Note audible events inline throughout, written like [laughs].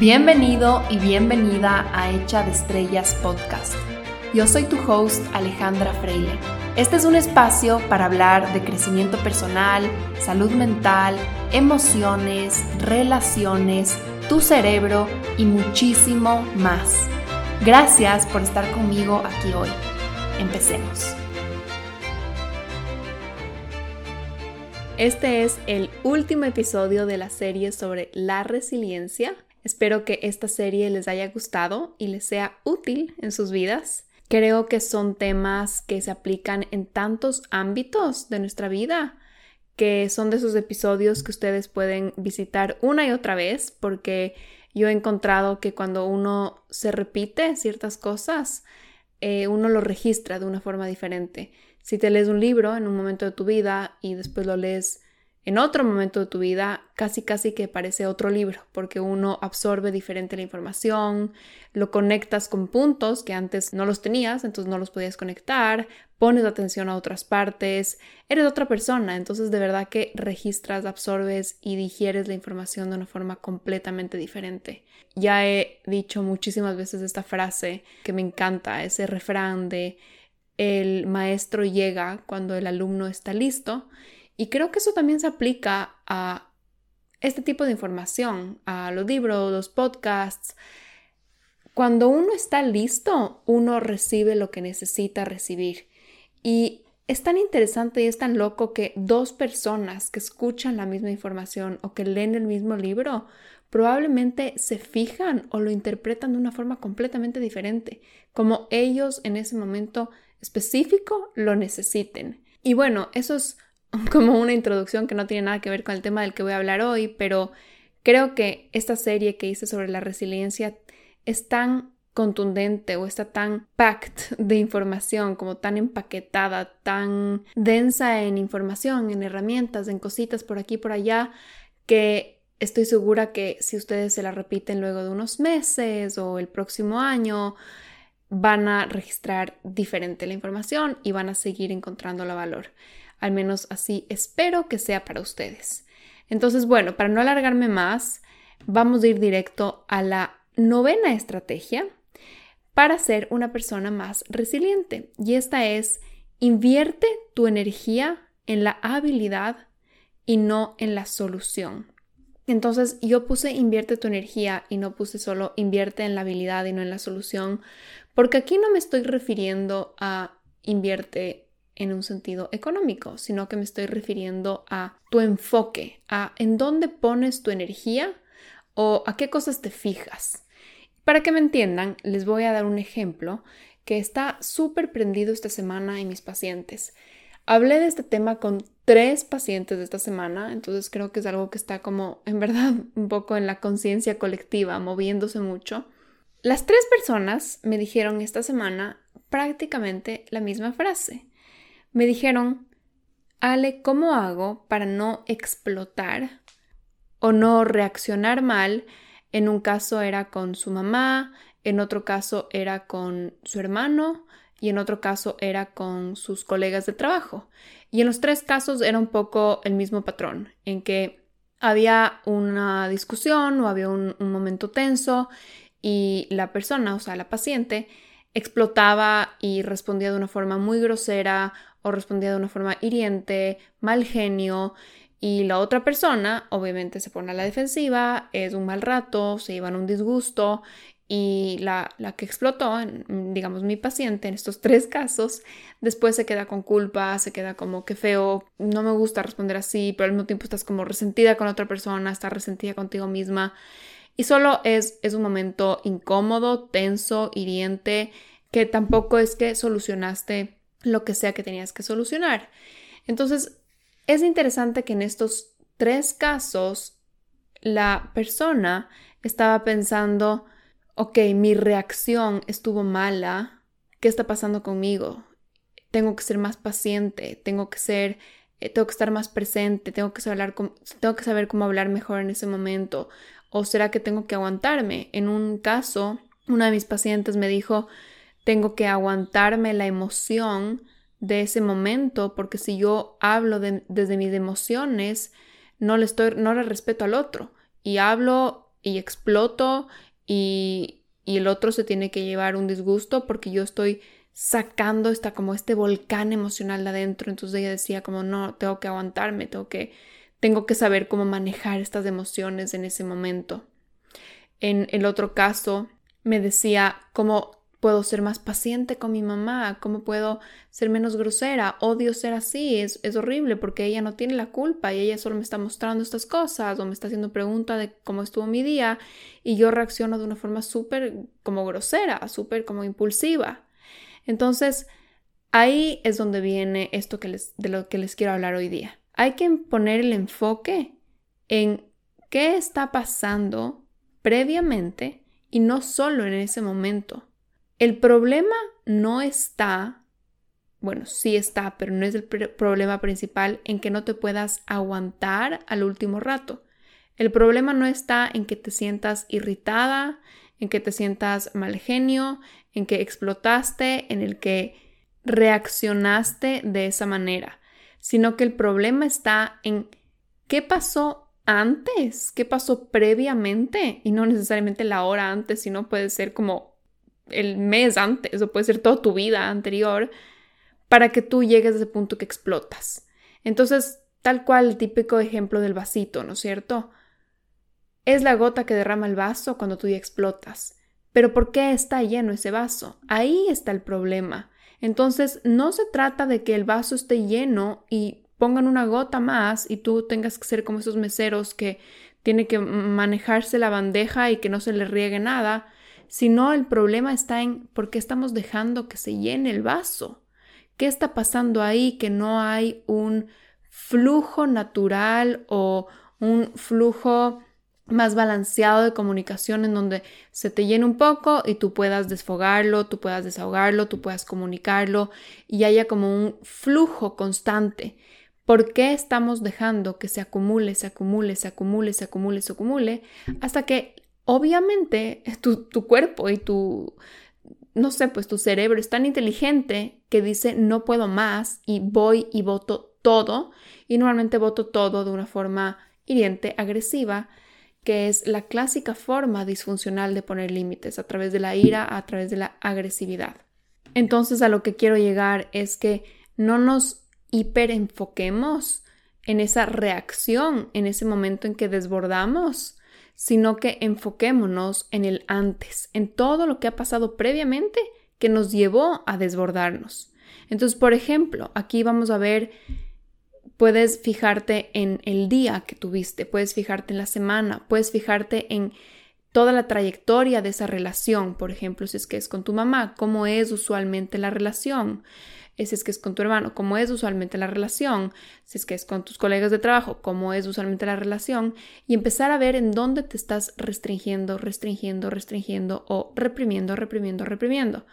Bienvenido y bienvenida a Hecha de Estrellas Podcast. Yo soy tu host Alejandra Freile. Este es un espacio para hablar de crecimiento personal, salud mental, emociones, relaciones, tu cerebro y muchísimo más. Gracias por estar conmigo aquí hoy. Empecemos. Este es el último episodio de la serie sobre la resiliencia Espero que esta serie les haya gustado y les sea útil en sus vidas. Creo que son temas que se aplican en tantos ámbitos de nuestra vida, que son de esos episodios que ustedes pueden visitar una y otra vez, porque yo he encontrado que cuando uno se repite ciertas cosas, eh, uno lo registra de una forma diferente. Si te lees un libro en un momento de tu vida y después lo lees en otro momento de tu vida casi casi que parece otro libro, porque uno absorbe diferente la información, lo conectas con puntos que antes no los tenías, entonces no los podías conectar, pones atención a otras partes, eres otra persona, entonces de verdad que registras, absorbes y digieres la información de una forma completamente diferente. Ya he dicho muchísimas veces esta frase que me encanta, ese refrán de el maestro llega cuando el alumno está listo y creo que eso también se aplica a este tipo de información, a los libros, los podcasts. Cuando uno está listo, uno recibe lo que necesita recibir. Y es tan interesante y es tan loco que dos personas que escuchan la misma información o que leen el mismo libro probablemente se fijan o lo interpretan de una forma completamente diferente, como ellos en ese momento específico lo necesiten. Y bueno, eso es [laughs] como una introducción que no tiene nada que ver con el tema del que voy a hablar hoy, pero creo que esta serie que hice sobre la resiliencia es tan contundente o está tan packed [laughs] de información, como tan empaquetada, tan densa en información, en herramientas, en cositas por aquí y por allá, que estoy segura que si ustedes se la repiten luego de unos meses o el próximo año, van a registrar diferente la información y van a seguir encontrando la valor. Al menos así espero que sea para ustedes. Entonces, bueno, para no alargarme más, vamos a ir directo a la novena estrategia para ser una persona más resiliente. Y esta es, invierte tu energía en la habilidad y no en la solución. Entonces yo puse invierte tu energía y no puse solo invierte en la habilidad y no en la solución, porque aquí no me estoy refiriendo a invierte en un sentido económico, sino que me estoy refiriendo a tu enfoque, a en dónde pones tu energía o a qué cosas te fijas. Para que me entiendan, les voy a dar un ejemplo que está súper prendido esta semana en mis pacientes. Hablé de este tema con tres pacientes de esta semana, entonces creo que es algo que está como en verdad [laughs] un poco en la conciencia colectiva, moviéndose mucho. Las tres personas me dijeron esta semana prácticamente la misma frase me dijeron, Ale, ¿cómo hago para no explotar o no reaccionar mal? En un caso era con su mamá, en otro caso era con su hermano y en otro caso era con sus colegas de trabajo. Y en los tres casos era un poco el mismo patrón, en que había una discusión o había un, momento tenso y la persona, o sea, la paciente, explotaba y respondía de una forma muy grosera o respondía de una forma hiriente, mal genio, y la otra persona obviamente se pone a la defensiva, es un mal rato, se llevan un disgusto y la, la, que explotó, digamos mi paciente en estos [laughs] tres casos, después se queda con culpa, se queda como que feo, no me gusta responder así, pero al mismo tiempo estás como resentida con otra persona, estás resentida contigo misma y solo es, es un momento incómodo, tenso, hiriente, que tampoco es que solucionaste lo que sea que tenías que solucionar. Entonces, es interesante que en estos tres casos la persona estaba pensando, ok, mi reacción estuvo mala, ¿qué está pasando conmigo? Tengo que ser más paciente, tengo que ser, eh, tengo que estar más presente, tengo que, saber, tengo que saber cómo hablar mejor en ese momento. ¿O será que tengo que aguantarme? En un caso, una de mis pacientes me dijo, tengo que aguantarme la emoción de ese momento, porque si yo hablo desde mis emociones, no le, estoy, no le respeto al otro. Y hablo y exploto y, y el otro se tiene que llevar un disgusto porque yo estoy sacando esta como este volcán emocional de adentro. Entonces ella decía como no, tengo que aguantarme, tengo que tengo que saber cómo manejar estas emociones en ese momento. En el otro caso me decía cómo puedo ser más paciente con mi mamá, cómo puedo ser menos grosera, odio ser así, es, es, horrible porque ella no tiene la culpa y ella solo me está mostrando estas cosas o me está haciendo pregunta de cómo estuvo mi día y yo reacciono de una forma súper como grosera, súper como impulsiva. Entonces, ahí es donde viene esto que les, de lo que les quiero hablar hoy día. Hay que poner el enfoque en qué está pasando previamente y no solo en ese momento. El problema no está, bueno, sí está, pero no es el problema principal en que no te puedas aguantar al último rato. El problema no está en que te sientas irritada, en que te sientas mal genio, en que explotaste, en el que reaccionaste de esa manera, sino que el problema está en qué pasó antes, qué pasó previamente y no necesariamente la hora antes, sino puede ser como el mes antes o puede ser toda tu vida anterior para que tú llegues a ese punto que explotas. Entonces, tal cual el típico ejemplo del vasito, ¿no es cierto? Es la gota que derrama el vaso cuando tú ya explotas. Pero ¿por qué está lleno ese vaso? Ahí está el problema. Entonces, no se trata de que el vaso esté lleno y pongan una gota más y tú tengas que ser como esos meseros que tiene que manejarse la bandeja y que no se le riegue nada, sino el problema está en por qué estamos dejando que se llene el vaso. ¿Qué está pasando ahí que no hay un flujo natural o un flujo más balanceado de comunicación en donde se te llene un poco y tú puedas desfogarlo, tú puedas desahogarlo, tú puedas comunicarlo y haya como un flujo constante. ¿Por qué estamos dejando que se acumule, se acumule, se acumule, se acumule, se acumule? Hasta que obviamente tu, cuerpo y tu, no sé, pues tu cerebro es tan inteligente que dice no puedo más y voy y voto todo. Y normalmente voto todo de una forma hiriente, agresiva que es la clásica forma disfuncional de poner límites a través de la ira, a través de la agresividad. Entonces a lo que quiero llegar es que no nos hiperenfoquemos en esa reacción, en ese momento en que desbordamos, sino que enfoquémonos en el antes, en todo lo que ha pasado previamente que nos llevó a desbordarnos. Entonces, por ejemplo, aquí vamos a ver Puedes fijarte en el día que tuviste, puedes fijarte en la semana, puedes fijarte en toda la trayectoria de esa relación, por ejemplo, si es que es con tu mamá, cómo es usualmente la relación, si es que es con tu hermano, cómo es usualmente la relación, si es que es con tus colegas de trabajo, cómo es usualmente la relación, y empezar a ver en dónde te estás restringiendo, restringiendo, restringiendo o reprimiendo, reprimiendo, reprimiendo.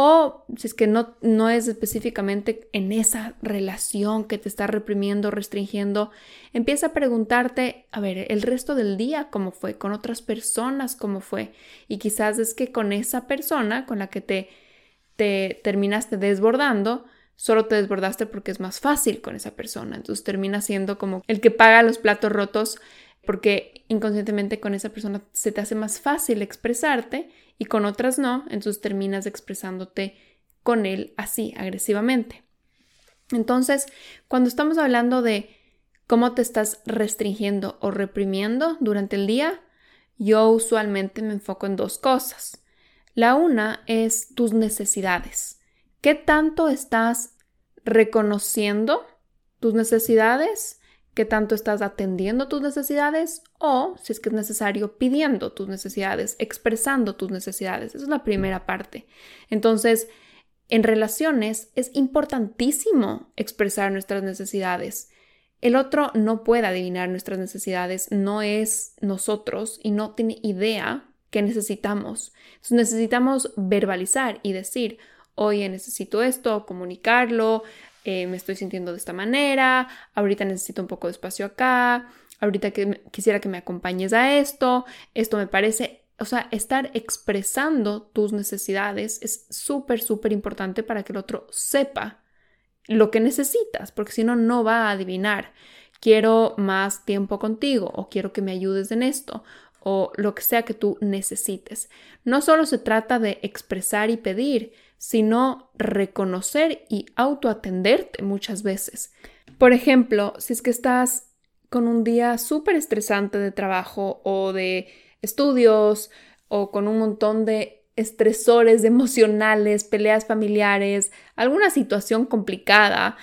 O si es que no, no es específicamente en esa relación que te está reprimiendo, restringiendo, empieza a preguntarte, a ver, el resto del día, ¿cómo fue? Con otras personas, ¿cómo fue? Y quizás es que con esa persona con la que te, te terminaste desbordando, solo te desbordaste porque es más fácil con esa persona. Entonces termina siendo como el que paga los platos rotos porque inconscientemente con esa persona se te hace más fácil expresarte y con otras no, entonces terminas expresándote con él así, agresivamente. Entonces, cuando estamos hablando de cómo te estás restringiendo o reprimiendo durante el día, yo usualmente me enfoco en dos cosas. La una es tus necesidades. ¿Qué tanto estás reconociendo tus necesidades qué tanto estás atendiendo tus necesidades o, si es que es necesario, pidiendo tus necesidades, expresando tus necesidades. Esa es la primera parte. Entonces, en relaciones es importantísimo expresar nuestras necesidades. El otro no puede adivinar nuestras necesidades, no es nosotros y no tiene idea que necesitamos. necesitamos verbalizar y decir, oye, necesito esto, comunicarlo, eh, me estoy sintiendo de esta manera, ahorita necesito un poco de espacio acá, ahorita que quisiera que me acompañes a esto, esto me parece, o sea, estar expresando tus necesidades es súper, súper importante para que el otro sepa lo que necesitas, porque si no, no va a adivinar. Quiero más tiempo contigo o quiero que me ayudes en esto o lo que sea que tú necesites. No solo se trata de expresar y pedir, sino reconocer y autoatenderte muchas veces. Por ejemplo, si es que estás con un día súper estresante de trabajo o de estudios o con un montón de estresores [laughs] emocionales, peleas familiares, alguna situación complicada,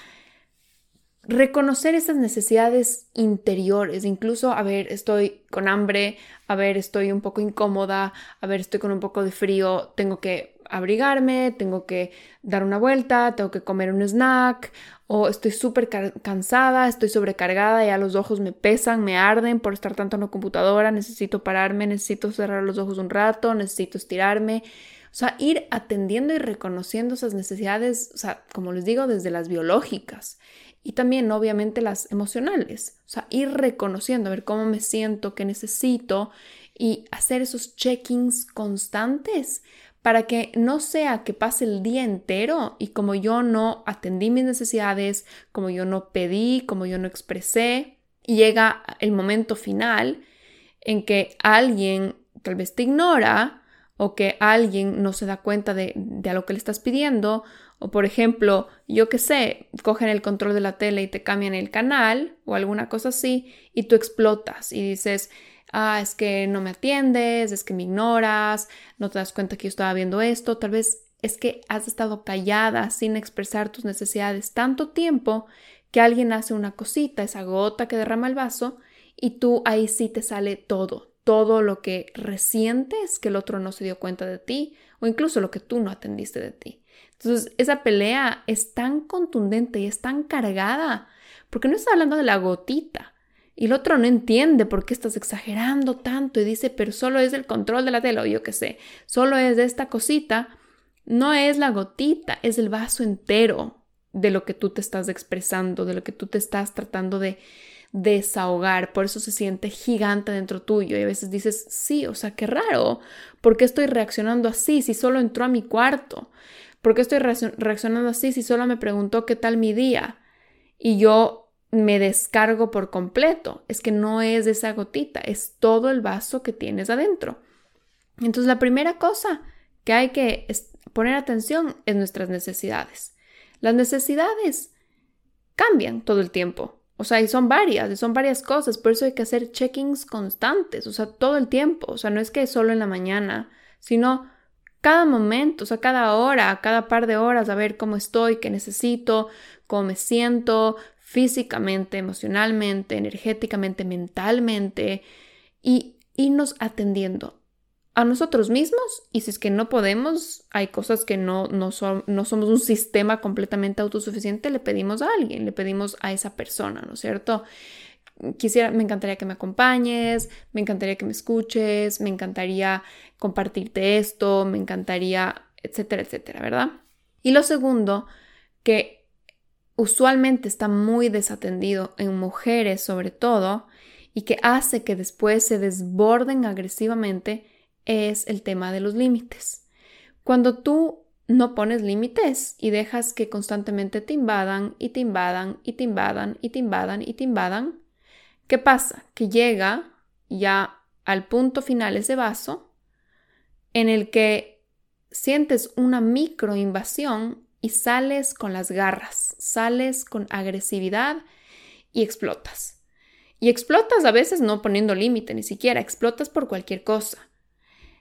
reconocer esas necesidades interiores, incluso, a ver, estoy con hambre, a ver, estoy un poco incómoda, a ver, estoy con un poco de frío, tengo que abrigarme, tengo que dar una vuelta, tengo que comer un snack, o estoy súper cansada, estoy sobrecargada, ya los ojos me pesan, me arden por estar tanto en la computadora, necesito pararme, necesito cerrar los ojos un rato, necesito estirarme. O sea, ir atendiendo y reconociendo esas necesidades, o sea, como les digo, desde las biológicas y también obviamente las emocionales. O sea, ir reconociendo, a ver cómo me siento, qué necesito y hacer esos check-ins constantes para que no sea que pase el día entero y como yo no atendí mis necesidades, como yo no pedí, como yo no expresé, y llega el momento final en que alguien tal vez te ignora o que alguien no se da cuenta de, de a lo que le estás pidiendo o por ejemplo, yo qué sé, cogen el control de la tele y te cambian el canal o alguna cosa así y tú explotas y dices, ah, es que no me atiendes, es que me ignoras, no te das cuenta que yo estaba viendo esto, tal vez es que has estado callada sin expresar tus necesidades tanto tiempo que alguien hace una cosita, esa gota que derrama el vaso y tú ahí sí te sale todo, todo lo que resientes que el otro no se dio cuenta de ti o incluso lo que tú no atendiste de ti. Entonces, esa pelea es tan contundente y es tan cargada, porque no está hablando de la gotita. Y el otro no entiende por qué estás exagerando tanto y dice, pero solo es el control de la tela, o yo qué sé, solo es de esta cosita. No es la gotita, es el vaso entero de lo que tú te estás expresando, de lo que tú te estás tratando de desahogar. Por eso se siente gigante dentro tuyo y a veces dices, sí, o sea, qué raro, ¿por qué estoy reaccionando así si solo entró a mi cuarto? ¿Por qué estoy reaccionando así si solo me preguntó qué tal mi día? Y yo me descargo por completo. Es que no es esa gotita, es todo el vaso que tienes adentro. Entonces la primera cosa que hay que poner atención es nuestras necesidades. Las necesidades cambian todo el tiempo. O sea, y son varias, y son varias cosas, por eso hay que hacer check-ins constantes, o sea, todo el tiempo. O sea, no es que solo en la mañana, sino cada momento, o sea, cada hora, cada par de horas, a ver cómo estoy, qué necesito, cómo me siento físicamente, emocionalmente, energéticamente, mentalmente, y irnos atendiendo a nosotros mismos y si es que no podemos, hay cosas que no, no, no somos un sistema completamente autosuficiente, le pedimos a alguien, le pedimos a esa persona, ¿no es cierto? quisiera, me encantaría que me acompañes, me encantaría que me escuches, me encantaría compartirte esto, me encantaría, etcétera, etcétera, ¿verdad? Y lo segundo, que usualmente está muy desatendido en mujeres sobre todo y que hace que después se desborden agresivamente es el tema de los límites. Cuando tú no pones límites y dejas que constantemente te invadan y te invadan y te invadan y te invadan y te invadan, ¿Qué pasa? Que llega ya al punto final ese vaso en el que sientes una microinvasión y sales con las garras, sales con agresividad y explotas. Y explotas a veces no poniendo límite, ni siquiera explotas por cualquier cosa.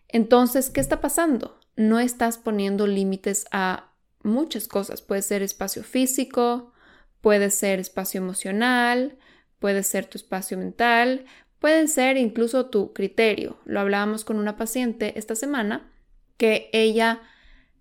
Entonces, ¿qué está pasando? No estás poniendo límites a muchas cosas. Puede ser espacio físico, puede ser espacio emocional, puede ser tu espacio mental, pueden ser incluso tu criterio. Lo hablábamos con una paciente esta semana que ella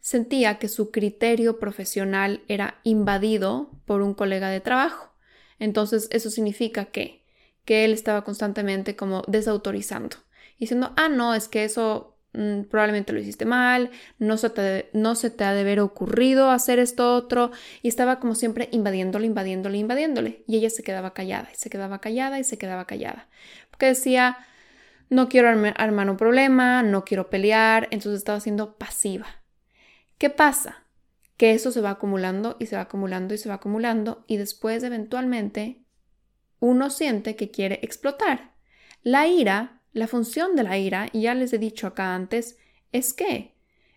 sentía que su criterio profesional era invadido por un colega de trabajo. Entonces eso significa que, que él estaba constantemente como desautorizando, diciendo, ah, no, es que eso Mm, probablemente lo hiciste mal, no se, te, no se te ha de haber ocurrido hacer esto otro, y estaba como siempre invadiéndole, invadiéndole, invadiéndole, y ella se quedaba callada, y se quedaba callada, y se quedaba callada, porque decía, no quiero armar un problema, no quiero pelear, entonces estaba siendo pasiva. ¿Qué pasa? Que eso se va acumulando y se va acumulando y se va acumulando, y después eventualmente uno siente que quiere explotar. La ira La función de la ira, y ya les he dicho acá antes, es que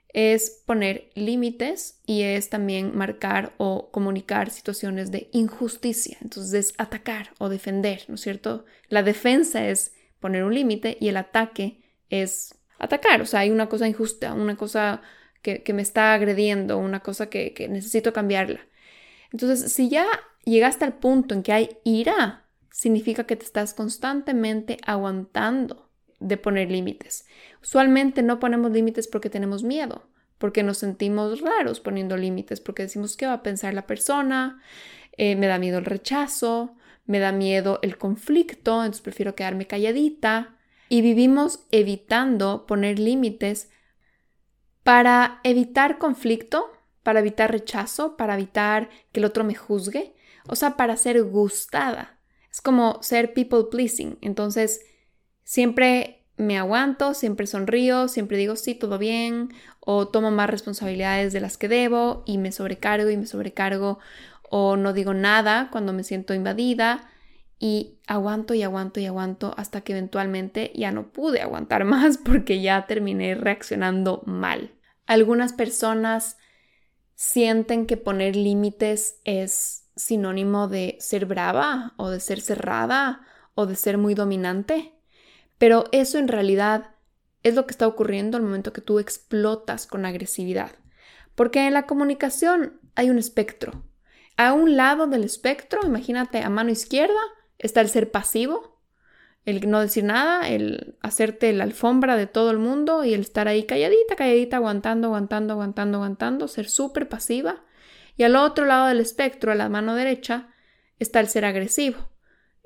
es poner límites y es también marcar o comunicar situaciones de injusticia. Entonces es atacar o defender, ¿no es cierto? La defensa es poner un límite y el ataque es atacar. O sea, hay una cosa injusta, una cosa que, me está agrediendo, una cosa que, necesito cambiarla. Entonces, si ya llegaste al punto en que hay ira, significa que te estás constantemente aguantando de poner límites. Usualmente no ponemos límites porque tenemos miedo, porque nos sentimos raros poniendo límites, porque decimos qué va a pensar la persona, eh, me da miedo el rechazo, me da miedo el conflicto, entonces prefiero quedarme calladita. Y vivimos evitando poner límites para evitar conflicto, para evitar rechazo, para evitar que el otro me juzgue, o sea, para ser gustada. Es como ser people pleasing. Entonces, siempre me aguanto, siempre sonrío, siempre digo sí, todo bien, o tomo más responsabilidades de las que debo y me sobrecargo y me sobrecargo, o no digo nada cuando me siento invadida y aguanto y aguanto y aguanto hasta que eventualmente ya no pude aguantar [laughs] más porque ya terminé reaccionando mal. Algunas personas sienten que poner límites es sinónimo de ser brava o de ser cerrada o de ser muy dominante. Pero eso en realidad es lo que está ocurriendo al momento que tú explotas con agresividad. Porque en la comunicación hay un espectro. A un lado del espectro, imagínate a mano izquierda, está el ser pasivo, el no decir nada, el hacerte la alfombra de todo el mundo y el estar ahí calladita, calladita, aguantando, aguantando, aguantando, aguantando, ser súper pasiva. Y al otro lado del espectro, a la mano derecha, está el ser agresivo,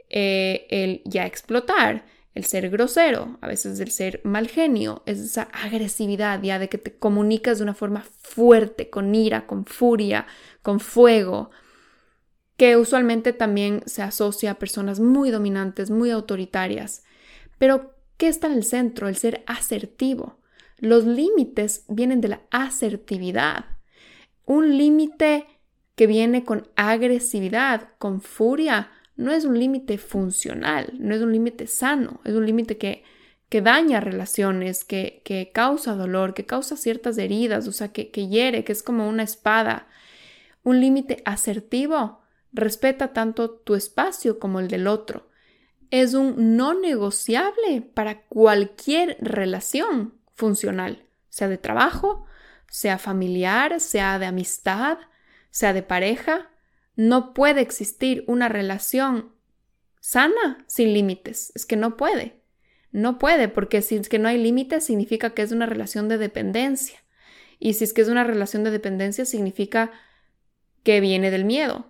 eh, el ya explotar, el ser grosero, a veces el ser mal genio, es esa agresividad ya de que te comunicas de una forma fuerte, con ira, con furia, con fuego, que usualmente también se asocia a personas muy dominantes, muy autoritarias. Pero, ¿qué está en el centro? El ser asertivo. Los límites vienen de la asertividad. Un límite que viene con agresividad, con furia, no es un límite funcional, no es un límite sano, es un límite que, que daña relaciones, que, que, causa dolor, que causa ciertas heridas, o sea, que, que hiere, que es como una espada. Un límite asertivo respeta tanto tu espacio como el del otro. Es un no negociable para cualquier relación funcional, sea de trabajo, sea familiar, sea de amistad, sea de pareja. No puede existir una relación sana sin límites. Es que no puede. No puede, porque si es que no hay límites significa que es una relación de dependencia. Y si es que es una relación de dependencia significa que viene del miedo,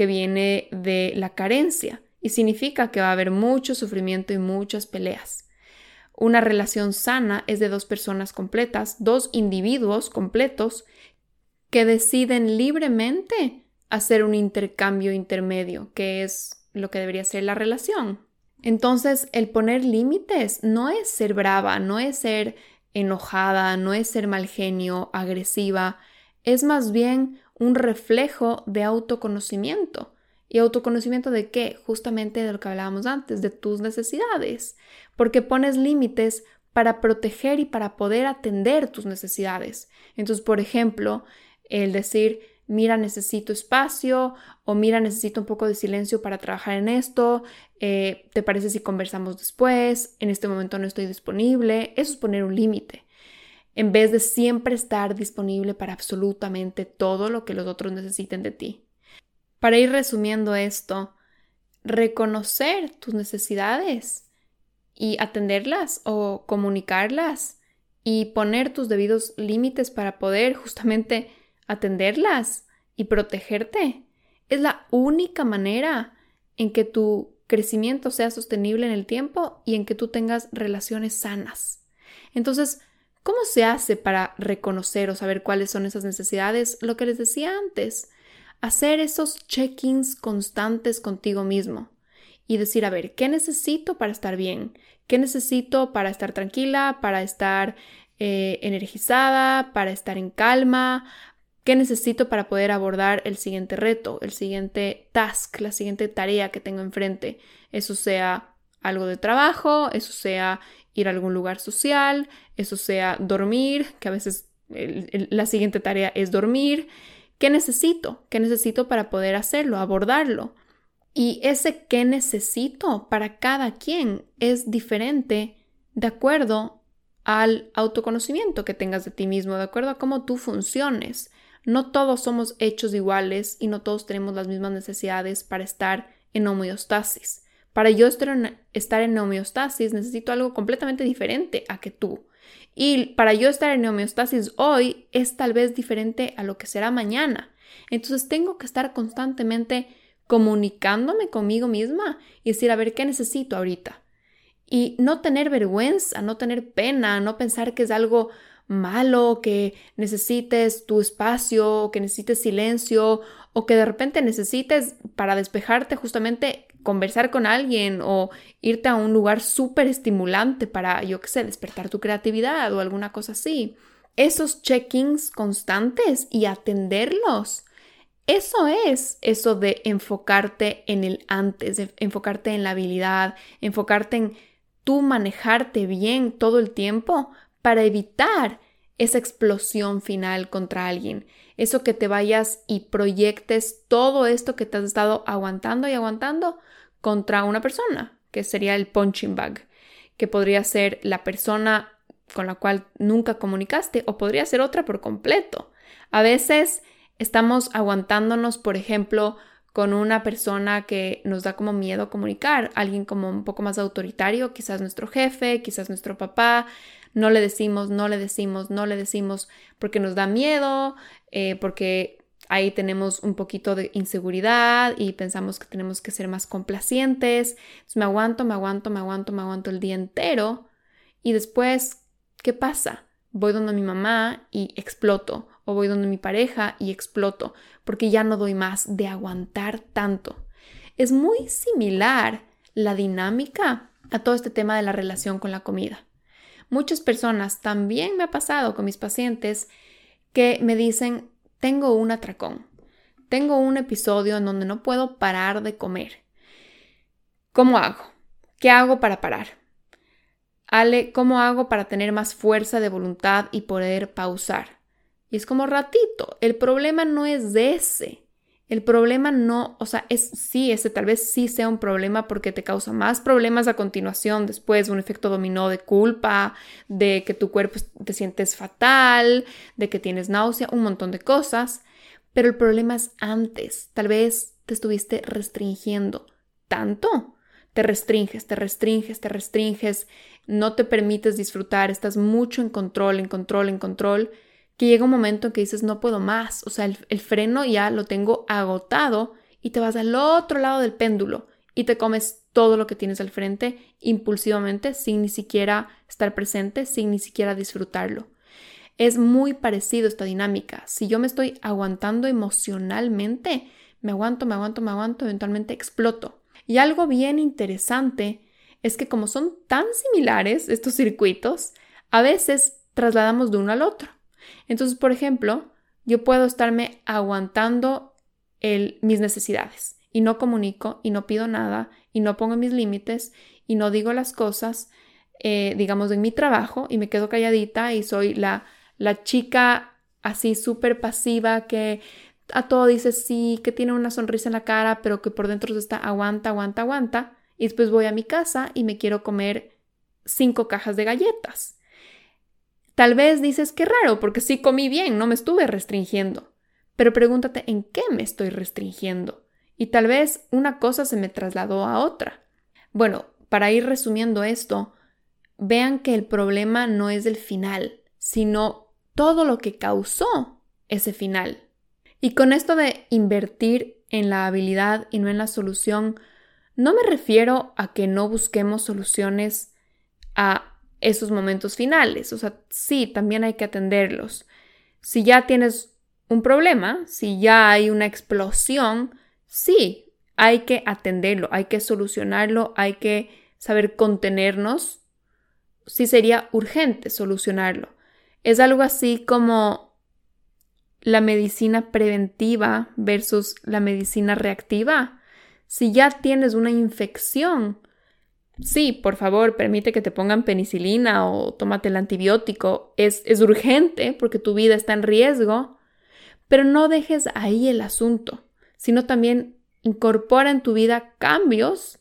que viene de la carencia. Y significa que va a haber mucho sufrimiento y muchas peleas. Una relación sana es de dos personas completas, dos individuos completos que deciden libremente hacer un intercambio intermedio, que es lo que debería ser la relación. Entonces, el poner límites no es ser brava, no es ser enojada, no es ser mal genio, agresiva, es más bien un reflejo de autoconocimiento. ¿Y autoconocimiento de qué? Justamente de lo que hablábamos antes, de tus necesidades, porque pones límites para proteger y para poder atender tus necesidades. Entonces, por ejemplo, el decir, mira, necesito espacio o mira, necesito un poco de silencio para trabajar en esto, eh, ¿te parece si conversamos después? En este momento no estoy disponible. Eso es poner un límite. En vez de siempre estar disponible para absolutamente todo lo que los otros necesiten de ti. Para ir resumiendo esto, reconocer tus necesidades y atenderlas o comunicarlas y poner tus debidos límites para poder justamente atenderlas y protegerte. Es la única manera en que tu crecimiento sea sostenible en el tiempo y en que tú tengas relaciones sanas. Entonces, ¿cómo se hace para reconocer o saber cuáles son esas necesidades? Lo que les decía antes, hacer esos check-ins constantes contigo mismo y decir, a ver, ¿qué necesito para estar bien? ¿Qué necesito para estar tranquila, para estar eh, energizada, para estar en calma, ¿Qué necesito para poder abordar el siguiente reto, el siguiente task, la siguiente tarea que tengo enfrente? Eso sea algo de trabajo, eso sea ir a algún lugar social, eso sea dormir, que a veces la siguiente tarea es dormir. ¿Qué necesito? ¿Qué necesito para poder hacerlo, abordarlo? Y ese qué necesito para cada quien es diferente de acuerdo al autoconocimiento que tengas de ti mismo, de acuerdo a cómo tú funciones. No todos somos hechos iguales y no todos tenemos las mismas necesidades para estar en homeostasis. Para yo estar en homeostasis necesito algo completamente diferente a que tú. Y para yo estar en homeostasis hoy es tal vez diferente a lo que será mañana. Entonces tengo que estar constantemente comunicándome conmigo misma y decir, a ver, ¿qué necesito ahorita? Y no tener vergüenza, no tener pena, no pensar que es algo malo, que necesites tu espacio, que necesites silencio o que de repente necesites para despejarte justamente conversar con alguien o irte a un lugar súper estimulante para, yo qué sé, despertar tu creatividad o alguna cosa así. Esos check-ins constantes y atenderlos. Eso es eso de enfocarte en el antes, enfocarte en la habilidad, enfocarte en tú manejarte bien todo el tiempo para evitar esa explosión final contra alguien. Eso que te vayas y proyectes todo esto que te has estado aguantando y aguantando contra una persona, que sería el punching bag, que podría ser la persona con la cual nunca comunicaste o podría ser otra por completo. A veces estamos aguantándonos, por ejemplo, con una persona que nos da como miedo comunicar, alguien como un poco más autoritario, quizás nuestro jefe, quizás nuestro papá, no le decimos, no le decimos, no le decimos porque nos da miedo, eh, porque ahí tenemos un poquito de inseguridad y pensamos que tenemos que ser más complacientes. Me aguanto, me aguanto, me aguanto, me aguanto el día entero y después, ¿qué pasa? Voy donde mi mamá y exploto o voy donde mi pareja y exploto porque ya no doy más de aguantar tanto. Es muy similar la dinámica a todo este tema de la relación con la comida. Muchas personas, también me ha pasado con mis pacientes, que me dicen, tengo un atracón, tengo un episodio en donde no puedo parar de comer. ¿Cómo hago? ¿Qué hago para parar? Ale, ¿cómo hago para tener más fuerza de voluntad y poder pausar? Y es como ratito, el problema no es ese. El problema no, o sea, es sí, ese tal vez sí sea un problema porque te causa más problemas a continuación, después un efecto dominó de culpa, de que tu cuerpo te sientes fatal, de que tienes náusea, un montón de cosas, pero el problema es antes, tal vez te estuviste restringiendo tanto, te restringes, te restringes, te restringes, no te permites disfrutar, estás mucho en control, en control, en control que llega un momento en que dices, no puedo más, o sea, el, freno ya lo tengo agotado y te vas al otro lado del péndulo y te comes todo lo que tienes al frente impulsivamente sin ni siquiera estar presente, sin ni siquiera disfrutarlo. Es muy parecido esta dinámica. Si yo me estoy aguantando emocionalmente, me aguanto, me aguanto, me aguanto, eventualmente exploto. Y algo bien interesante es que como son tan similares estos circuitos, a veces trasladamos de uno al otro. Entonces, por ejemplo, yo puedo estarme aguantando mis necesidades y no comunico y no pido nada y no pongo mis límites y no digo las cosas, eh, digamos, en mi trabajo y me quedo calladita y soy la, la chica así súper pasiva que a todo dice sí, que tiene una sonrisa en la cara, pero que por dentro se está aguanta, aguanta, aguanta. Y después voy a mi casa y me quiero comer cinco cajas de galletas. Tal vez dices que raro, porque sí comí bien, no me estuve restringiendo. Pero pregúntate en qué me estoy restringiendo. Y tal vez una cosa se me trasladó a otra. Bueno, para ir resumiendo esto, vean que el problema no es el final, sino todo lo que causó ese final. Y con esto de invertir en la habilidad y no en la solución, no me refiero a que no busquemos soluciones a esos momentos finales. O sea, sí, también hay que atenderlos. Si ya tienes un problema, si ya hay una explosión, sí, hay que atenderlo, hay que solucionarlo, hay que saber contenernos. Sí sería urgente solucionarlo. Es algo así como la medicina preventiva versus la medicina reactiva. Si ya tienes una infección, sí, por favor, permite que te pongan penicilina o tómate el antibiótico. Es, es urgente porque tu vida está en riesgo, pero no dejes ahí el asunto, sino también incorpora en tu vida cambios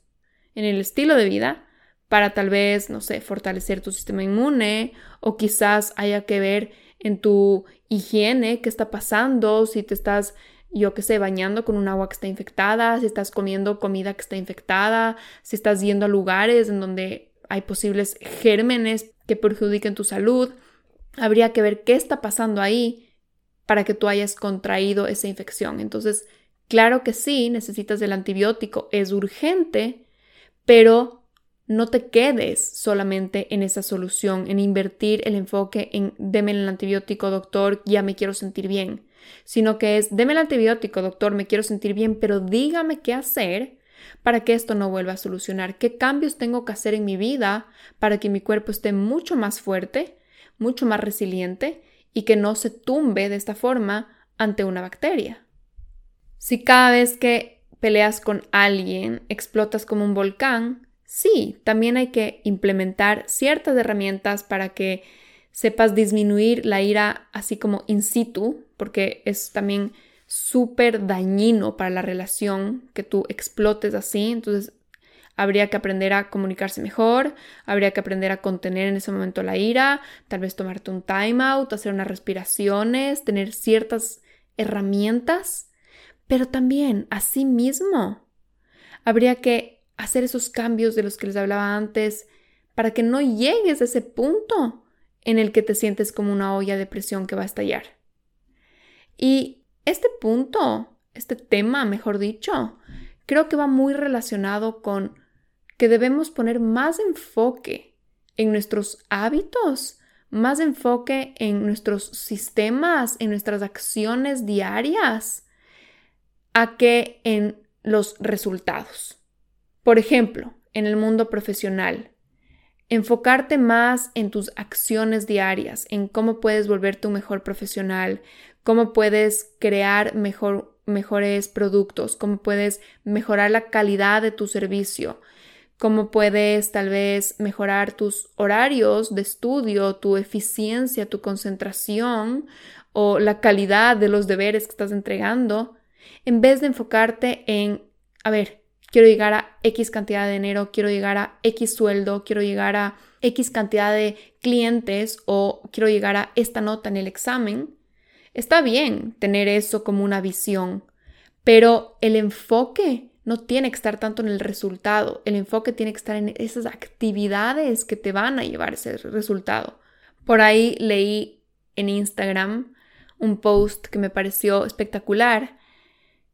en el estilo de vida para tal vez, no sé, fortalecer tu sistema inmune o quizás haya que ver en tu higiene qué está pasando, si te estás, yo qué sé, bañando con un agua que está infectada, si estás comiendo comida que está infectada, si estás yendo a lugares en donde hay posibles gérmenes que perjudiquen tu salud. Habría que ver qué está pasando ahí para que tú hayas contraído esa infección. Entonces, claro que sí, necesitas el antibiótico, es urgente, pero no te quedes solamente en esa solución, en invertir el enfoque en deme el antibiótico, doctor, ya me quiero sentir bien, sino que es deme el antibiótico, doctor, me quiero sentir bien, pero dígame qué hacer para que esto no vuelva a solucionar, qué cambios tengo que hacer en mi vida para que mi cuerpo esté mucho más fuerte, mucho más resiliente y que no se tumbe de esta forma ante una bacteria. Si cada vez que peleas con alguien explotas como un volcán, sí, también hay que implementar ciertas herramientas para que sepas disminuir la ira así como in situ, porque es también súper dañino para la relación que tú explotes así. Entonces, habría que aprender a comunicarse mejor, habría que aprender a contener en ese momento la ira, tal vez tomarte un time out, hacer unas respiraciones, tener ciertas herramientas, pero también, asimismo, habría que hacer esos cambios de los que les hablaba antes para que no llegues a ese punto en el que te sientes como una olla de presión que va a estallar. Y este punto, este tema, mejor dicho, creo que va muy relacionado con que debemos poner más enfoque en nuestros hábitos, más enfoque en nuestros sistemas, en nuestras acciones diarias, a que en los resultados. Por ejemplo, en el mundo profesional, enfocarte más en tus acciones diarias, en cómo puedes volverte un mejor profesional, cómo puedes crear mejores productos, cómo puedes mejorar la calidad de tu servicio, cómo puedes tal vez mejorar tus horarios de estudio, tu eficiencia, tu concentración o la calidad de los deberes que estás entregando, en vez de enfocarte en, a ver, quiero llegar a X cantidad de dinero, quiero llegar a X sueldo, quiero llegar a X cantidad de clientes o quiero llegar a esta nota en el examen. Está bien tener eso como una visión, pero el enfoque no tiene que estar tanto en el resultado, el enfoque tiene que estar en esas actividades que te van a llevar ese resultado. Por ahí leí en Instagram un post que me pareció espectacular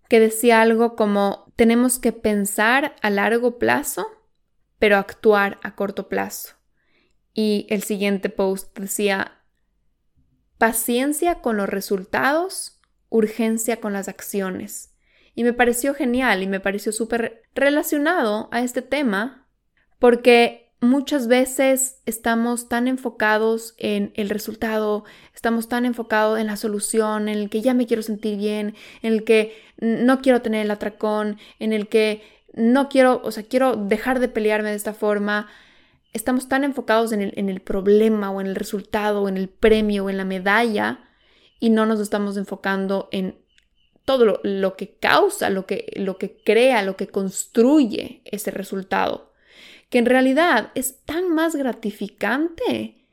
que decía algo como tenemos que pensar a largo plazo, pero actuar a corto plazo. Y el siguiente post decía paciencia con los resultados, urgencia con las acciones. Y me pareció genial y me pareció súper relacionado a este tema porque muchas veces estamos tan enfocados en el resultado, estamos tan enfocados en la solución, en el que ya me quiero sentir bien, en el que no quiero tener el atracón, en el que no quiero, o sea, quiero dejar de pelearme de esta forma. Estamos tan enfocados en el, en el problema o en el resultado o en el premio o en la medalla y no nos estamos enfocando en todo lo, lo que causa, lo que, lo que crea, lo que construye ese resultado que en realidad es tan más gratificante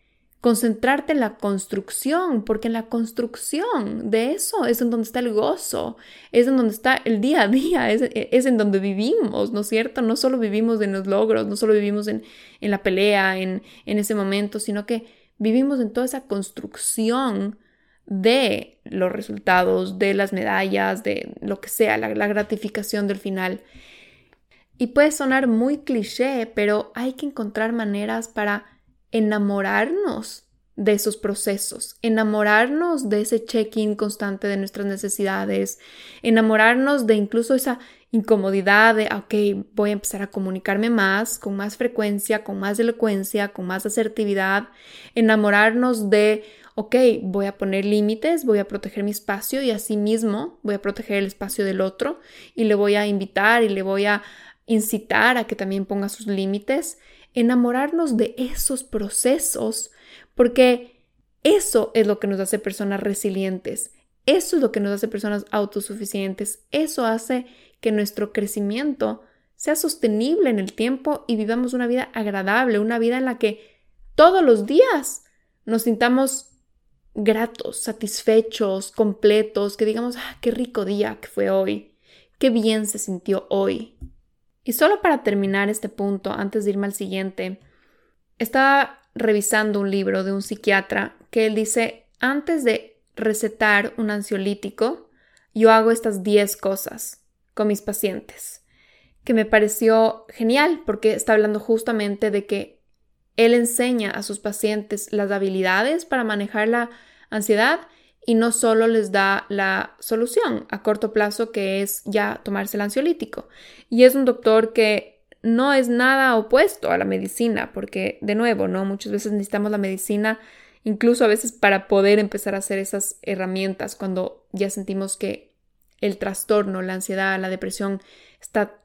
concentrarte en la construcción, porque en la construcción de eso es en donde está el gozo, es en donde está el día a día, es, en donde vivimos, ¿no es cierto? No solo vivimos en los logros, no solo vivimos en, la pelea, en, ese momento, sino que vivimos en toda esa construcción de los resultados, de las medallas, de lo que sea, la gratificación del final. Y puede sonar muy cliché, pero hay que encontrar maneras para enamorarnos de esos procesos, enamorarnos de ese check-in constante de nuestras necesidades, enamorarnos de incluso esa incomodidad de, ok, voy a empezar a comunicarme más, con más frecuencia, con más elocuencia, con más asertividad, enamorarnos de, ok, voy a poner límites, voy a proteger mi espacio y asimismo voy a proteger el espacio del otro y le voy a invitar y le voy a incitar a que también ponga sus límites, enamorarnos de esos procesos, porque eso es lo que nos hace personas resilientes, eso es lo que nos hace personas autosuficientes, eso hace que nuestro crecimiento sea sostenible en el tiempo y vivamos una vida agradable, una vida en la que todos los días nos sintamos gratos, satisfechos, completos, que digamos, ah, qué rico día que fue hoy, qué bien se sintió hoy. Y solo para terminar este punto, antes de irme al siguiente, estaba revisando un libro de un psiquiatra que él dice, antes de recetar un ansiolítico, yo hago estas 10 cosas con mis pacientes, que me pareció genial porque está hablando justamente de que él enseña a sus pacientes las habilidades para manejar la ansiedad y no solo les da la solución a corto plazo que es ya tomarse el ansiolítico. Y es un doctor que no es nada opuesto a la medicina, porque de nuevo, ¿no? Muchas veces necesitamos la medicina incluso a veces para poder empezar a hacer esas herramientas cuando ya sentimos que el trastorno, la ansiedad, la depresión está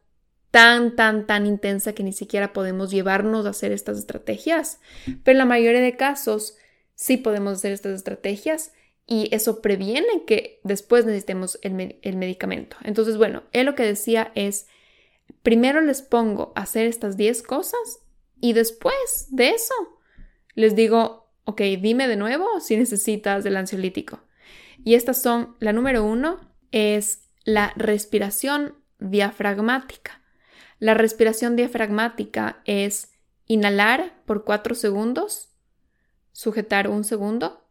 tan, tan, tan intensa que ni siquiera podemos llevarnos a hacer estas estrategias. Pero en la mayoría de casos sí podemos hacer estas estrategias y eso previene que después necesitemos el, el medicamento. Entonces, bueno, él lo que decía es, primero les pongo a hacer estas 10 cosas y después de eso les digo, ok, dime de nuevo si necesitas el ansiolítico. Y estas son, la número uno es la respiración diafragmática. La respiración diafragmática es inhalar por 4 segundos, sujetar un segundo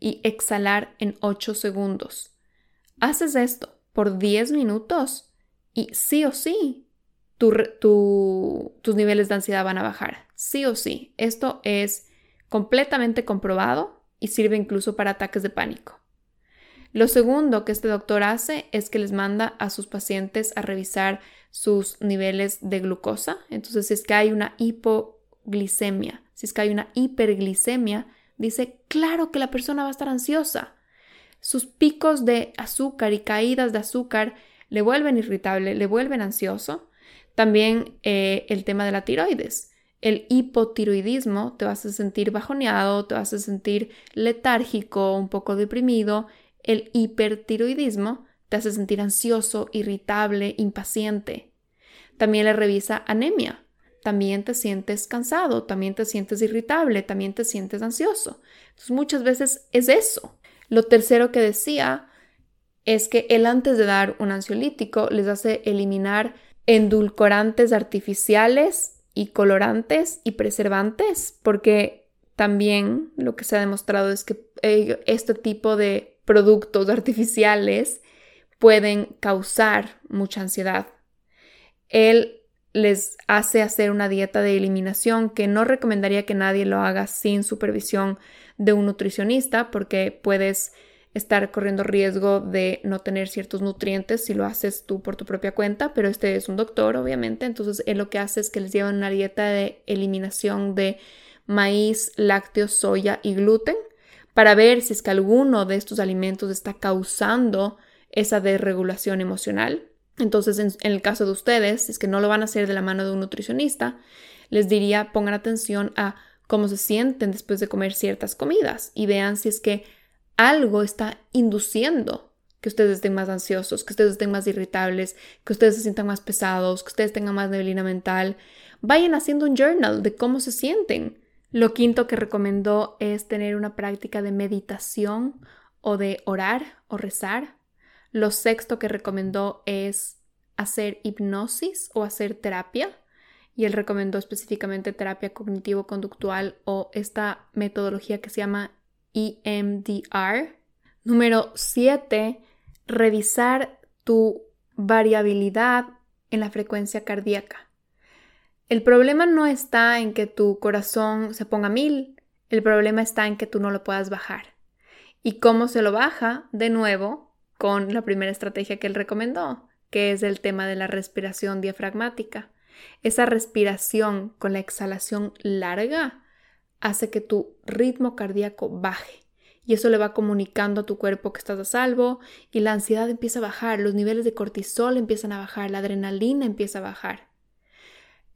y exhalar en 8 segundos. Haces esto por 10 minutos y sí o sí tus niveles de ansiedad van a bajar. Sí o sí. Esto es completamente comprobado y sirve incluso para ataques de pánico. Lo segundo que este doctor hace es que les manda a sus pacientes a revisar sus niveles de glucosa. Entonces, si es que hay una hipoglicemia, si es que hay una hiperglicemia, dice, claro que la persona va a estar ansiosa. Sus picos de azúcar y caídas de azúcar le vuelven irritable, le vuelven ansioso. También eh, el tema de la tiroides. El hipotiroidismo te vas a sentir bajoneado, te vas a sentir letárgico, un poco deprimido. El hipertiroidismo te hace sentir ansioso, irritable, impaciente. También le revisa anemia. También te sientes cansado, también te sientes irritable, también te sientes ansioso. Entonces muchas veces es eso. Lo tercero que decía es que él antes de dar un ansiolítico les hace eliminar endulcorantes artificiales y colorantes y preservantes, porque también lo que se ha demostrado es que eh, este tipo de productos artificiales pueden causar mucha ansiedad. Él les hace hacer una dieta de eliminación que no recomendaría que nadie lo haga sin supervisión de un nutricionista porque puedes estar corriendo riesgo de no tener ciertos nutrientes si lo haces tú por tu propia cuenta, pero este es un doctor, obviamente, entonces él lo que hace es que les lleva una dieta de eliminación de maíz, lácteos, soya y gluten para ver si es que alguno de estos alimentos está causando esa desregulación emocional. Entonces, en, el caso de ustedes, si es que no lo van a hacer de la mano de un nutricionista, les diría pongan atención a cómo se sienten después de comer ciertas comidas y vean si es que algo está induciendo que ustedes estén más ansiosos, que ustedes estén más irritables, que ustedes se sientan más pesados, que ustedes tengan más neblina mental. Vayan haciendo un journal de cómo se sienten. Lo quinto que recomendó es tener una práctica de meditación o de orar o rezar. Lo sexto que recomendó es hacer hipnosis o hacer terapia. Y él recomendó específicamente terapia cognitivo-conductual o esta metodología que se llama EMDR. Número siete, revisar tu variabilidad en la frecuencia cardíaca. El problema no está en que tu corazón se ponga mil, el problema está en que tú no lo puedas bajar. ¿Y cómo se lo baja? De nuevo, con la primera estrategia que él recomendó, que es el tema de la respiración diafragmática. Esa respiración con la exhalación larga hace que tu ritmo cardíaco baje y eso le va comunicando a tu cuerpo que estás a salvo y la ansiedad empieza a bajar, los niveles de cortisol empiezan a bajar, la adrenalina empieza a bajar.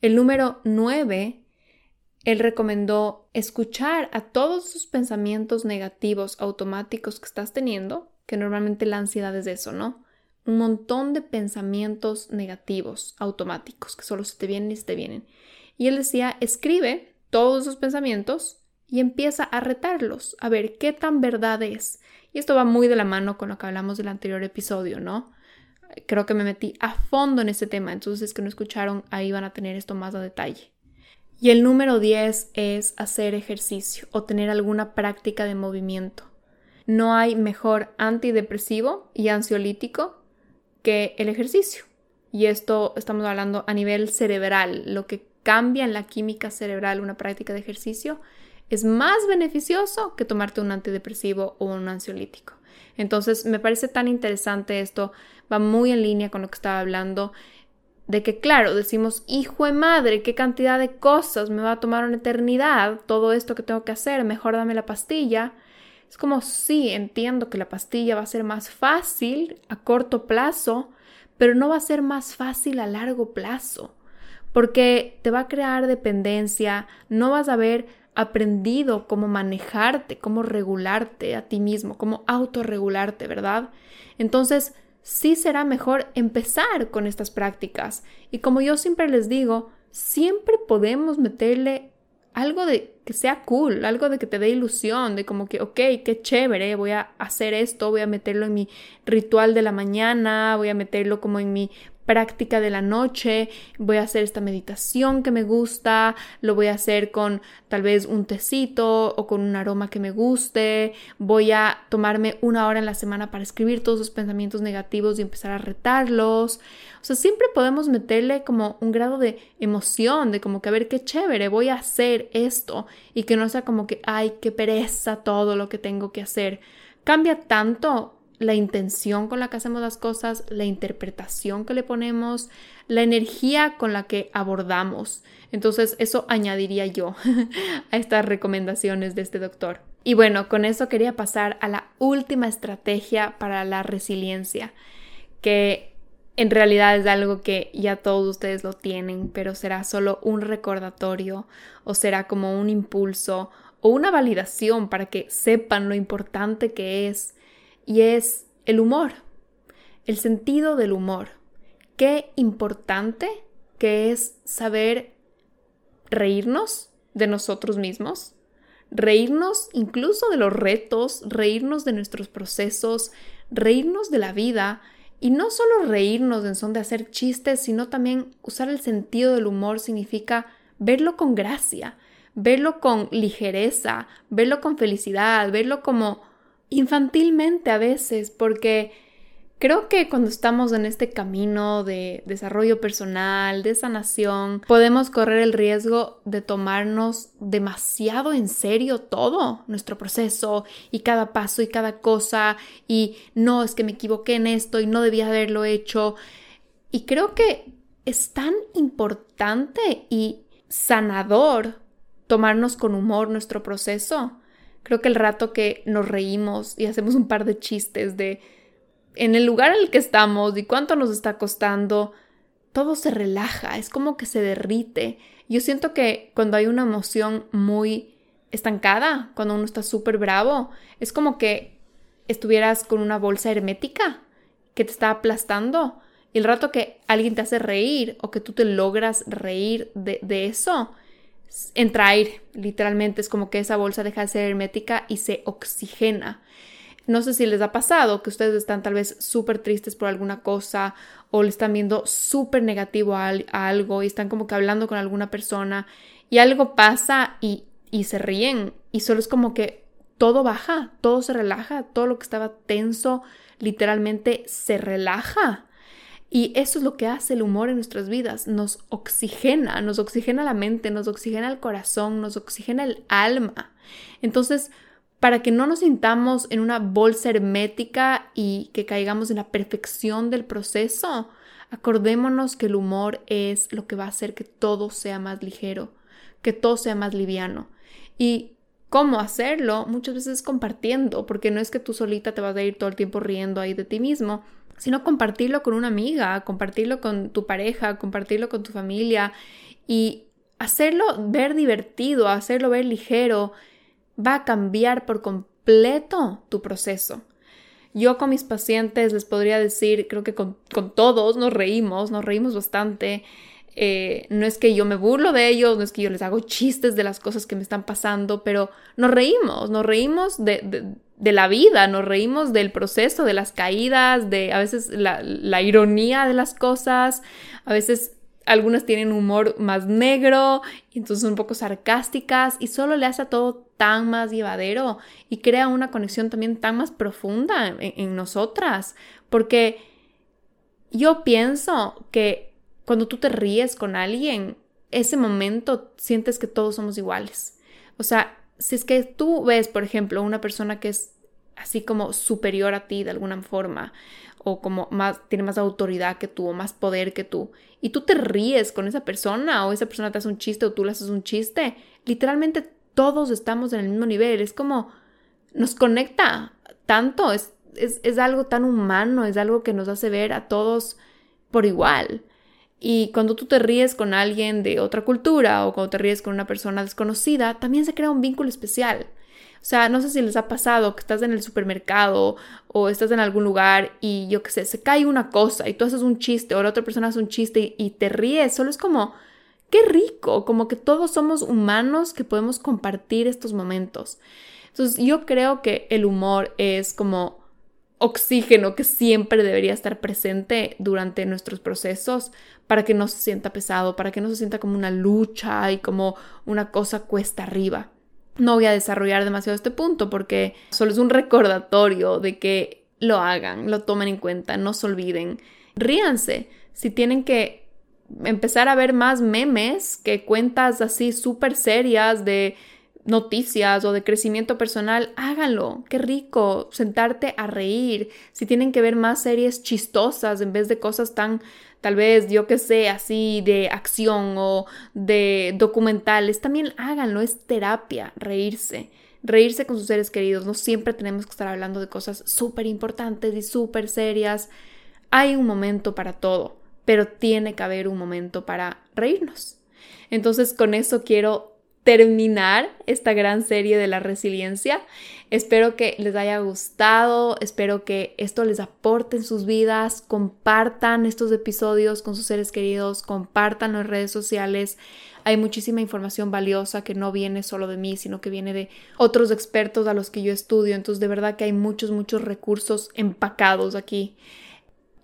El número 9, él recomendó escuchar a todos sus pensamientos negativos automáticos que estás teniendo, que normalmente la ansiedad es eso, ¿no? Un montón de pensamientos negativos automáticos que solo se te vienen y se te vienen. Y él decía, escribe todos esos pensamientos y empieza a retarlos, a ver qué tan verdad es. Y esto va muy de la mano con lo que hablamos del anterior episodio, ¿no? Creo que me metí a fondo en ese tema, entonces que no escucharon, ahí van a tener esto más a detalle. Y el número 10 es hacer ejercicio o tener alguna práctica de movimiento. No hay mejor antidepresivo y ansiolítico que el ejercicio. Y esto estamos hablando a nivel cerebral, lo que cambia en la química cerebral una práctica de ejercicio es más beneficioso que tomarte un antidepresivo o un ansiolítico. Entonces, me parece tan interesante esto, va muy en línea con lo que estaba hablando, de que, claro, decimos, hijo de madre, qué cantidad de cosas me va a tomar una eternidad, todo esto que tengo que hacer, mejor dame la pastilla. Es como, sí, entiendo que la pastilla va a ser más fácil a corto plazo, pero no va a ser más fácil a largo plazo, porque te va a crear dependencia, no vas a ver aprendido cómo manejarte, cómo regularte a ti mismo, cómo autorregularte, ¿verdad? Entonces, sí será mejor empezar con estas prácticas. Y como yo siempre les digo, siempre podemos meterle algo de que sea cool, algo de que te dé ilusión, de como que, ok, qué chévere, voy a hacer esto, voy a meterlo en mi ritual de la mañana, voy a meterlo como en mi práctica de la noche, voy a hacer esta meditación que me gusta, lo voy a hacer con tal vez un tecito o con un aroma que me guste, voy a tomarme una hora en la semana para escribir todos esos pensamientos negativos y empezar a retarlos. O sea, siempre podemos meterle como un grado de emoción, de como que a ver qué chévere, voy a hacer esto y que no sea como que, ay, qué pereza todo lo que tengo que hacer. Cambia tanto la intención con la que hacemos las cosas, la interpretación que le ponemos, la energía con la que abordamos. Entonces eso añadiría yo [laughs] a estas recomendaciones de este doctor. Y bueno, con eso quería pasar a la última estrategia para la resiliencia, que en realidad es algo que ya todos ustedes lo tienen, pero será solo un recordatorio o será como un impulso o una validación para que sepan lo importante que es y es el humor, el sentido del humor. Qué importante que es saber reírnos de nosotros mismos, reírnos incluso de los retos, reírnos de nuestros procesos, reírnos de la vida y no solo reírnos en son de hacer chistes, sino también usar el sentido del humor significa verlo con gracia, verlo con ligereza, verlo con felicidad, verlo como infantilmente a veces, porque creo que cuando estamos en este camino de desarrollo personal, de sanación, podemos correr el riesgo de tomarnos demasiado en serio todo nuestro proceso y cada paso y cada cosa y no es que me equivoqué en esto y no debía haberlo hecho. Y creo que es tan importante y sanador tomarnos con humor nuestro proceso Creo que el rato que nos reímos y hacemos un par de chistes de en el lugar en el que estamos y cuánto nos está costando, todo se relaja, es como que se derrite. Yo siento que cuando hay una emoción muy estancada, cuando uno está súper bravo, es como que estuvieras con una bolsa hermética que te está aplastando. Y el rato que alguien te hace reír o que tú te logras reír de, de eso, entra aire, literalmente es como que esa bolsa deja de ser hermética y se oxigena. No sé si les ha pasado que ustedes están tal vez súper tristes por alguna cosa o le están viendo súper negativo a, algo y están como que hablando con alguna persona y algo pasa y, y se ríen y solo es como que todo baja, todo se relaja, todo lo que estaba tenso literalmente se relaja. Y eso es lo que hace el humor en nuestras vidas, nos oxigena, nos oxigena la mente, nos oxigena el corazón, nos oxigena el alma. Entonces, para que no nos sintamos en una bolsa hermética y que caigamos en la perfección del proceso, acordémonos que el humor es lo que va a hacer que todo sea más ligero, que todo sea más liviano. Y cómo hacerlo muchas veces compartiendo, porque no es que tú solita te vas a ir todo el tiempo riendo ahí de ti mismo, sino compartirlo con una amiga, compartirlo con tu pareja, compartirlo con tu familia y hacerlo ver divertido, hacerlo ver ligero, va a cambiar por completo tu proceso. Yo con mis pacientes les podría decir, creo que con, todos nos reímos, nos reímos bastante. Eh, no es que yo me burlo de ellos, no es que yo les hago chistes de las cosas que me están pasando, pero nos reímos, nos reímos de, la vida, nos reímos del proceso, de las caídas, de a veces la, la ironía de las cosas, a veces algunas tienen humor más negro, entonces son un poco sarcásticas y solo le hace a todo tan más llevadero y crea una conexión también tan más profunda en, en nosotras, porque yo pienso que cuando tú te ríes con alguien, ese momento sientes que todos somos iguales. O sea, si es que tú ves, por ejemplo, una persona que es así como superior a ti de alguna forma, o como más, tiene más autoridad que tú, o más poder que tú, y tú te ríes con esa persona, o esa persona te hace un chiste, o tú le haces un chiste, literalmente todos estamos en el mismo nivel, es como nos conecta tanto, es, es, es algo tan humano, es algo que nos hace ver a todos por igual. Y cuando tú te ríes con alguien de otra cultura o cuando te ríes con una persona desconocida, también se crea un vínculo especial. O sea, no sé si les ha pasado que estás en el supermercado o estás en algún lugar y yo qué sé, se cae una cosa y tú haces un chiste o la otra persona hace un chiste y, te ríes. Solo es como, qué rico, como que todos somos humanos que podemos compartir estos momentos. Entonces yo creo que el humor es como oxígeno que siempre debería estar presente durante nuestros procesos para que no se sienta pesado, para que no se sienta como una lucha y como una cosa cuesta arriba. No voy a desarrollar demasiado este punto porque solo es un recordatorio de que lo hagan, lo tomen en cuenta, no se olviden. Ríanse. Si tienen que empezar a ver más memes que cuentas así súper serias de noticias o de crecimiento personal, háganlo. Qué rico sentarte a reír. Si tienen que ver más series chistosas en vez de cosas tan tal vez yo que sé, así de acción o de documentales, también háganlo, es terapia, reírse. Reírse con sus seres queridos, no siempre tenemos que estar hablando de cosas súper importantes y súper serias. Hay un momento para todo, pero tiene que haber un momento para reírnos. Entonces con eso quiero terminar esta gran serie de la resiliencia. Espero que les haya gustado, espero que esto les aporte en sus vidas, compartan estos episodios con sus seres queridos, compartan en redes sociales. Hay muchísima información valiosa que no viene solo de mí, sino que viene de otros expertos a los que yo estudio. Entonces, de verdad que hay muchos, muchos recursos empacados aquí.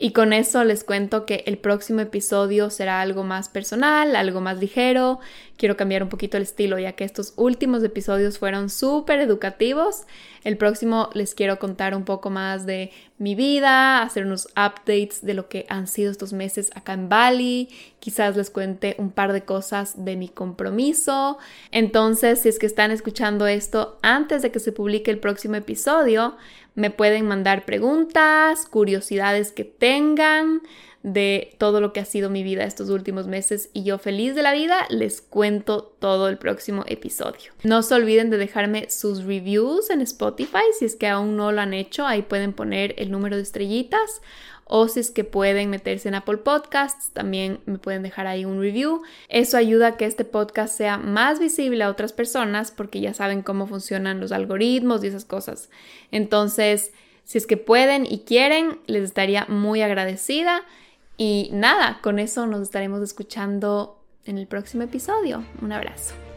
Y con eso les cuento que el próximo episodio será algo más personal, algo más ligero. Quiero cambiar un poquito el estilo ya que estos últimos episodios fueron súper educativos. El próximo les quiero contar un poco más de mi vida, hacer unos updates de lo que han sido estos meses acá en Bali. Quizás les cuente un par de cosas de mi compromiso. Entonces, si es que están escuchando esto antes de que se publique el próximo episodio, me pueden mandar preguntas, curiosidades que tengan de todo lo que ha sido mi vida estos últimos meses y yo feliz de la vida les cuento todo el próximo episodio. No se olviden de dejarme sus reviews en Spotify si es que aún no lo han hecho, ahí pueden poner el número de estrellitas o si es que pueden meterse en Apple Podcasts, también me pueden dejar ahí un review. Eso ayuda a que este podcast sea más visible a otras personas porque ya saben cómo funcionan los algoritmos y esas cosas. Entonces, si es que pueden y quieren, les estaría muy agradecida. Y nada, con eso nos estaremos escuchando en el próximo episodio. Un abrazo.